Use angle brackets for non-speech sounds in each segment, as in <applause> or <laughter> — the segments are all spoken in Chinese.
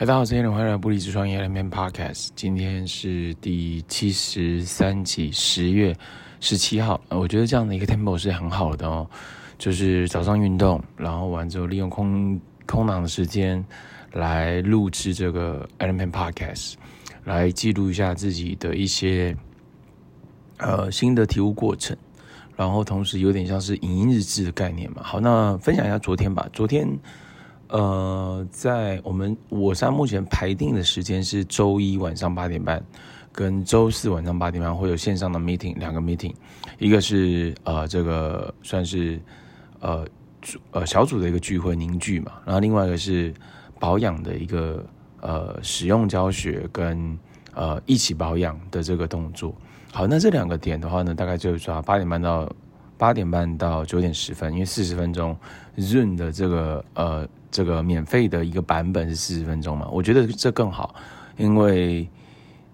嗨，大家好，欢迎来到不离职创业两篇 Podcast。今天是第七十三集，十月十七号。我觉得这样的一个 tempo 是很好的哦，就是早上运动，然后完之后利用空空档的时间来录制这个 Element Podcast，来记录一下自己的一些呃新的体悟过程，然后同时有点像是影音日志的概念嘛。好，那分享一下昨天吧，昨天。呃，在我们我现在目前排定的时间是周一晚上八点半，跟周四晚上八点半会有线上的 meeting，两个 meeting，一个是呃这个算是呃组呃小组的一个聚会凝聚嘛，然后另外一个是保养的一个呃使用教学跟呃一起保养的这个动作。好，那这两个点的话呢，大概就是说八点半到八点半到九点十分，因为四十分钟 Zoom 的这个呃。这个免费的一个版本是四十分钟嘛？我觉得这更好，因为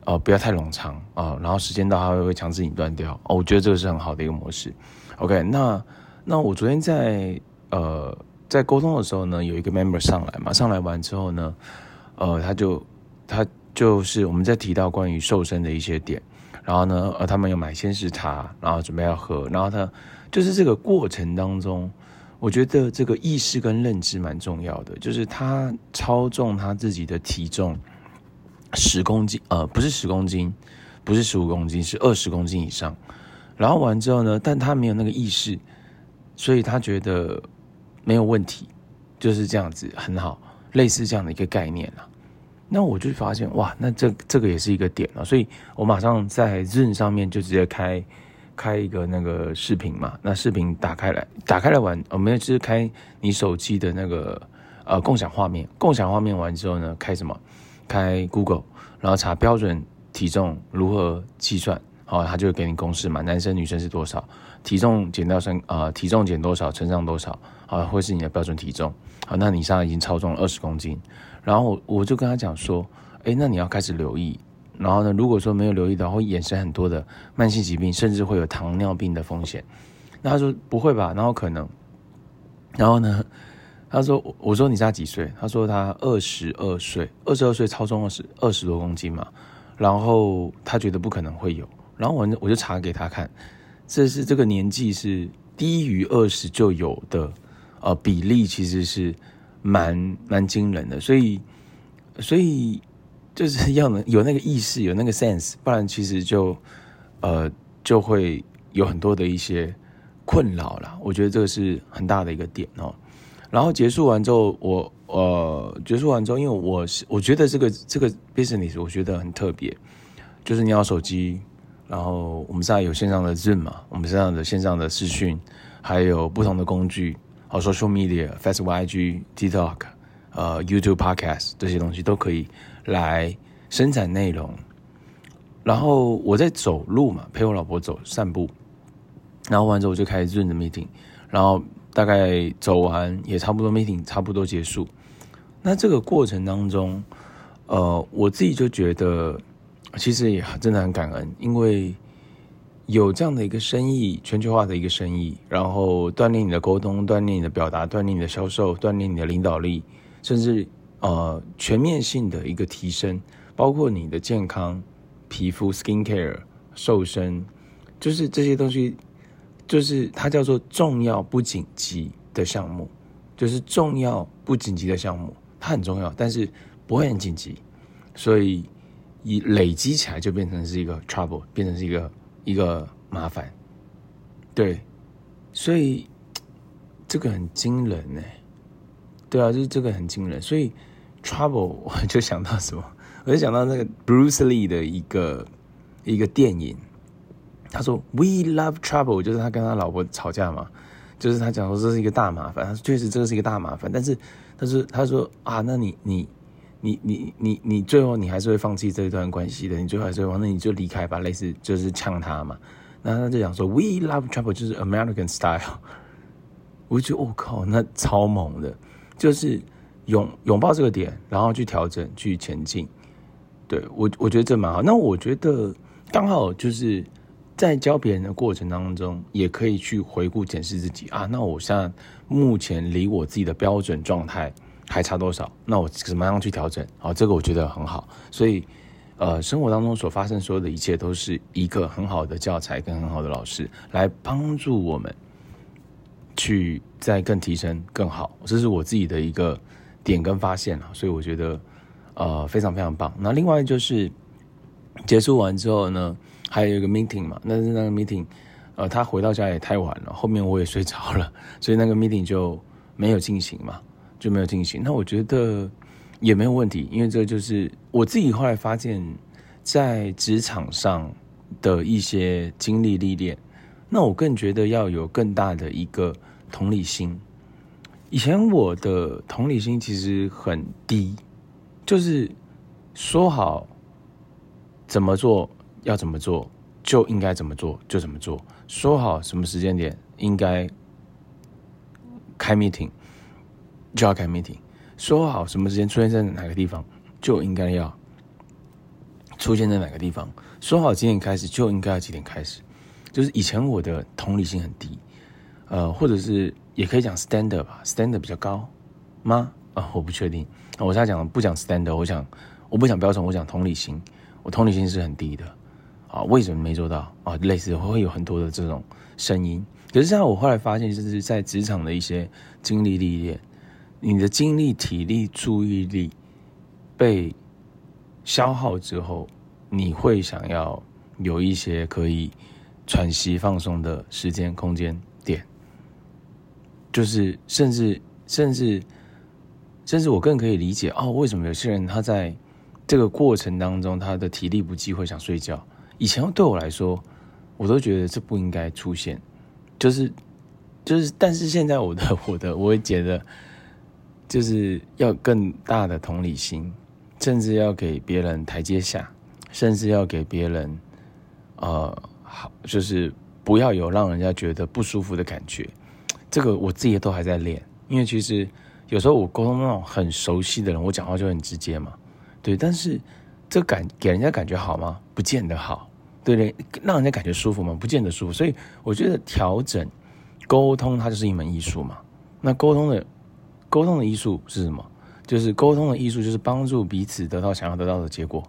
呃不要太冗长啊、然后时间到它会强制你断掉、哦。我觉得这个是很好的一个模式。OK，那那我昨天在呃在沟通的时候呢，有一个 member 上来嘛，上来完之后呢，呃他就他就是我们在提到关于瘦身的一些点，然后呢呃他们有买鲜食茶，然后准备要喝，然后他就是这个过程当中。我觉得这个意识跟认知蛮重要的，就是他超重他自己的体重十公斤，呃，不是十公斤，不是十五公斤，是二十公斤以上。然后完之后呢，但他没有那个意识，所以他觉得没有问题，就是这样子很好，类似这样的一个概念啦。那我就发现哇，那这这个也是一个点啊，所以我马上在 Zoom 上面就直接开。开一个那个视频嘛，那视频打开来，打开来玩，我们就是开你手机的那个呃共享画面，共享画面完之后呢，开什么？开 Google，然后查标准体重如何计算，好，他就会给你公式嘛，男生女生是多少，体重减掉身啊，体重减多少乘上多少，好，会是你的标准体重，好，那你现在已经超重了二十公斤，然后我我就跟他讲说，哎，那你要开始留意。然后呢，如果说没有留意到，会衍生很多的慢性疾病，甚至会有糖尿病的风险。那他说不会吧？然后可能，然后呢，<laughs> 他说我说你差几岁？他说他二十二岁，二十二岁超重二十二十多公斤嘛。然后他觉得不可能会有。然后我我就查给他看，这是这个年纪是低于二十就有的，呃，比例其实是蛮蛮惊人的。所以，所以。就是要能有那个意识，有那个 sense，不然其实就，呃，就会有很多的一些困扰啦。我觉得这个是很大的一个点哦。然后结束完之后，我呃结束完之后，因为我是我觉得这个这个 business 我觉得很特别，就是你要手机，然后我们现在有线上的 Zoom 嘛，我们现在的线上的视讯，还有不同的工具，好 social media、Facebook、IG、TikTok，呃，YouTube、Podcast 这些东西都可以。来生产内容，然后我在走路嘛，陪我老婆走散步，然后完之后我就开始 Zoom 的 meeting，然后大概走完也差不多 meeting 差不多结束。那这个过程当中，呃，我自己就觉得其实也真的很感恩，因为有这样的一个生意，全球化的一个生意，然后锻炼你的沟通，锻炼你的表达，锻炼你的销售，锻炼你的领导力，甚至。呃，全面性的一个提升，包括你的健康、皮肤、skin care、瘦身，就是这些东西，就是它叫做重要不紧急的项目，就是重要不紧急的项目，它很重要，但是不会很紧急，所以以累积起来就变成是一个 trouble，变成是一个一个麻烦，对，所以这个很惊人呢，对啊，就是这个很惊人，所以。Trouble，我就想到什么？我就想到那个 Bruce Lee 的一个一个电影。他说：“We love trouble”，就是他跟他老婆吵架嘛，就是他讲说这是一个大麻烦。他说：“确实这个是一个大麻烦。”但是，但是他说：“啊，那你你你你你你最后你还是会放弃这一段关系的，你最后还是会，那你就离开吧。”类似就是呛他嘛。然后他就讲说：“We love trouble”，就是 American style。我就觉得我靠，那超猛的，就是。拥拥抱这个点，然后去调整，去前进。对，我，我觉得这蛮好。那我觉得刚好就是在教别人的过程当中，也可以去回顾检视自己啊。那我现在目前离我自己的标准状态还差多少？那我怎么样去调整？好，这个我觉得很好。所以，呃，生活当中所发生所有的一切，都是一个很好的教材跟很好的老师来帮助我们去再更提升更好。这是我自己的一个点跟发现啊，所以我觉得呃非常非常棒。那另外就是结束完之后呢，还有一个 meeting 嘛，那是那个 meeting，呃，他回到家也太晚了，后面我也睡着了，所以那个 meeting 就没有进行嘛。就没有进行，那我觉得也没有问题，因为这就是我自己后来发现，在职场上的一些经历历练，那我更觉得要有更大的一个同理心。以前我的同理心其实很低，就是说好怎么做要怎么做，就应该怎么做就怎么做，说好什么时间点应该开 meeting。就要开 meeting，说好什么时间出现在哪个地方，就应该要出现在哪个地方。说好几点开始，就应该要几点开始。就是以前我的同理心很低，呃，或者是也可以讲 standard 吧，standard 比较高吗？啊、我不确定。我现在讲不讲 standard，我想我不讲标准，我讲同理心。我同理心是很低的啊，为什么没做到啊？类似会有很多的这种声音。可是现在我后来发现，就是在职场的一些经历历练。你的精力、体力、注意力被消耗之后，你会想要有一些可以喘息、放松的时间、空间，就是甚至甚至甚至我更可以理解哦，为什么有些人他在这个过程当中他的体力不济会想睡觉？以前对我来说，我都觉得这不应该出现，就是就是，但是现在我的 <laughs> 我的我会觉得。就是要更大的同理心，甚至要给别人台阶下，甚至要给别人，呃，好，就是不要有让人家觉得不舒服的感觉。这个我自己都还在练，因为其实有时候我沟通那种很熟悉的人，我讲话就很直接嘛，对。但是这感给人家感觉好吗？不见得好，对不对？让人家感觉舒服吗？不见得舒服。所以我觉得调整沟通，它就是一门艺术嘛。那沟通的。沟通的艺术是什么？就是沟通的艺术，就是帮助彼此得到想要得到的结果。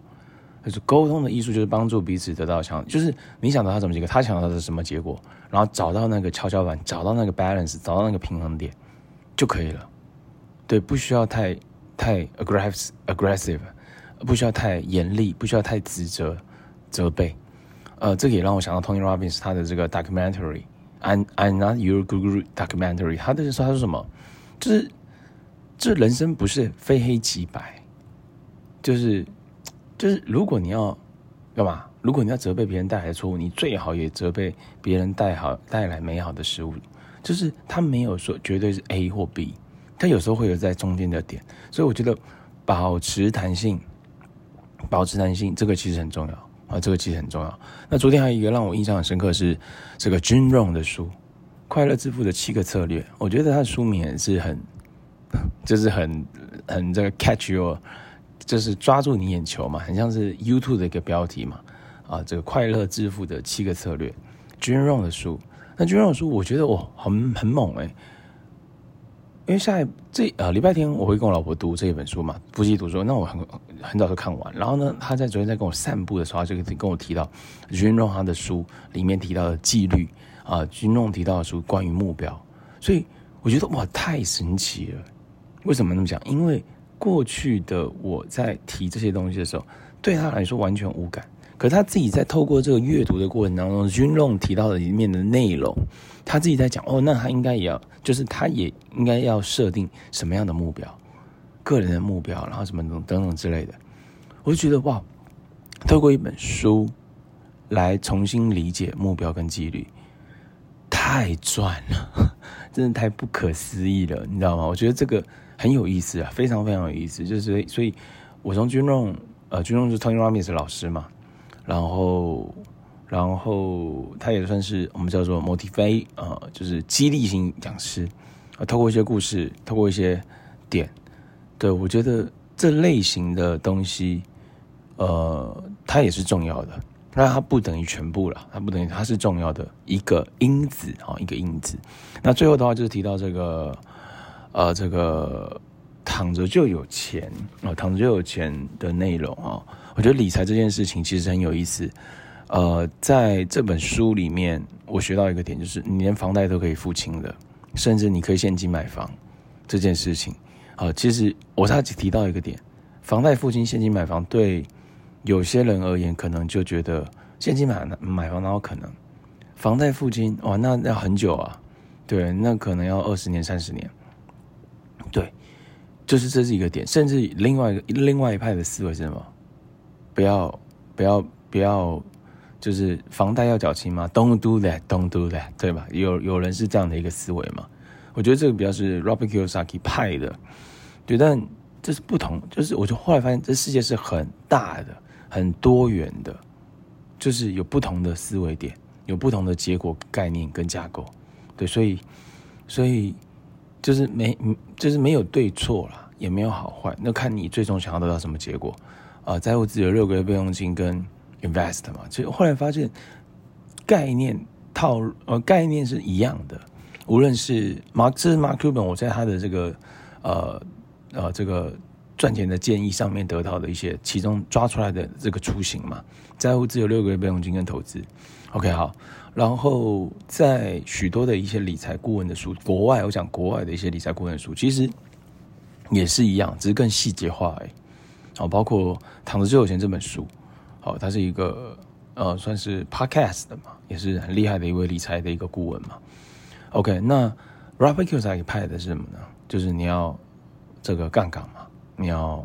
就是沟通的艺术，就是帮助彼此得到想，就是你想得到什么结果，他想到的什么结果，然后找到那个跷跷板，找到那个 balance，找到那个平衡点就可以了。对，不需要太太 aggressive aggressive，不需要太严厉，不需要太指责责备。呃，这个也让我想到 Tony Robbins 他的这个 documentary，I'm I'm not your guru documentary，他的说他说什么，就是。这人生不是非黑即白，就是就是，如果你要干嘛？如果你要责备别人带来的错误，你最好也责备别人带好带来美好的事物。就是他没有说绝对是 A 或 B，他有时候会有在中间的点。所以我觉得保持弹性，保持弹性，这个其实很重要啊，这个其实很重要。那昨天还有一个让我印象很深刻是这个 Jim Rohn 的书《快乐致富的七个策略》，我觉得他的书名也是很。<laughs> 就是很很这个 catch your，就是抓住你眼球嘛，很像是 YouTube 的一个标题嘛，啊，这个快乐致富的七个策略，Jim Rohn 的书，那 Jim Rohn 的书我觉得哇，很很猛诶、因为下这呃礼拜天我会跟我老婆读这一本书嘛，夫妻读书，那我很很早就看完，然后呢，他在昨天在跟我散步的时候，他就跟我提到 Jim Rohn 他的书里面提到的纪律啊，Jim Rohn 提到的书关于目标，所以我觉得哇，太神奇了。为什么那么讲？因为过去的我在提这些东西的时候，对他来说完全无感。可是他自己在透过这个阅读的过程当中，Jim Rohn 提到的里面的内容，他自己在讲哦，那他应该也要，就是他也应该要设定什么样的目标，个人的目标，然后什么等等等之类的。我就觉得哇，透过一本书来重新理解目标跟纪律，太赚了，真的太不可思议了，你知道吗？我觉得这个。很有意思啊，非常非常有意思。就是所以，我从军中呃军中是 Tony Robbins 老师嘛，然后，然后他也算是我们叫做 motivate 啊、呃，就是激励型讲师啊。透过一些故事，透过一些点，对，我觉得这类型的东西，呃，它也是重要的。那它不等于全部了，它不等于它是重要的一个因子啊，一个因子。那最后的话就是提到这个。呃，这个躺着就有钱哦，躺着就有钱的内容哦，我觉得理财这件事情其实很有意思。呃，在这本书里面，我学到一个点，就是你连房贷都可以付清的，甚至你可以现金买房这件事情。啊、其实我上次提到一个点，房贷付清、现金买房，对有些人而言，可能就觉得现金买买房哪有可能？房贷付清，哇，那要很久啊，对，那可能要二十年、三十年。就是这是一个点，甚至另外一个另外一派的思维是什么？不要，不要，不要。就是房贷要缴清吗？Don't do that, don't do that，对吧？有有人是这样的一个思维嘛？我觉得这个比较是 Robert Kiyosaki 派的，对，但这是不同。就是我就后来发现，这世界是很大的、很多元的，就是有不同的思维点，有不同的结果概念跟架构，对，所以所以就是没就是没有对错啦，也没有好坏，那看你最终想要得到什么结果啊、在乎自己的六个月备用金跟。Invest 嘛，其实后来发现概念套呃概念是一样的，无论是马这是 Mark Cuban 我在他的这个呃呃这个赚钱的建议上面得到的一些其中抓出来的这个雏形嘛，在乎只有六个月备用金跟投资，OK 好，然后在许多的一些理财顾问的书，国外我讲国外的一些理财顾问的书，其实也是一样，只是更细节化哎，好，包括躺着就有钱这本书。哦，它是一个呃，算是 podcast 的嘛，也是很厉害的一位理财的一个顾问嘛。OK，那 Robert Kiyosaki 派的是什么呢？就是你要这个杠杆，你要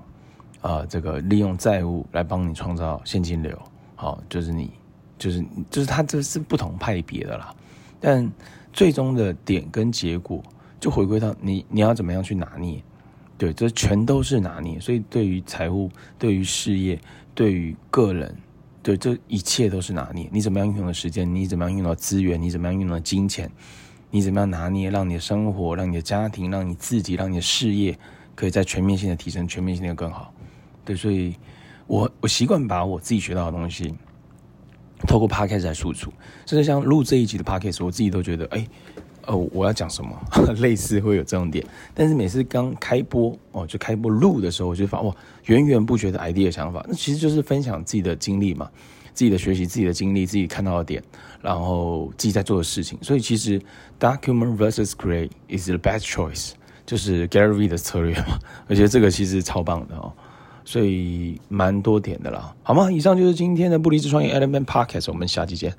啊、呃、这个利用债务来帮你创造现金流。好，就是你就是就是他这是不同派别的啦，但最终的点跟结果就回归到你你要怎么样去拿捏。对，这全都是拿捏。所以对于财务，对于事业。对于个人，对，这一切都是拿捏。你怎么样运用的时间？你怎么样运用到资源？你怎么样运用到金钱？你怎么样拿捏，让你的生活、让你的家庭、让你自己、让你的事业，可以在全面性的提升，全面性的更好。对，所以我我习惯把我自己学到的东西，透过 Podcast 来输出。甚至像录这一集的 Podcast，我自己都觉得，哎。哦，我要讲什么？<laughs> 类似会有这种点，但是每次刚开播哦，就开播录的时候，我就发哇，源源不绝的 idea 想法，那其实就是分享自己的经历嘛，自己的学习，自己的经历，自己看到的点，然后自己在做的事情。所以其实 document versus create is the best choice，就是 Gary V 的策略嘛。而且这个其实超棒的哦，所以蛮多点的啦，好吗？以上就是今天的不离职创业 Element Podcast，我们下期见。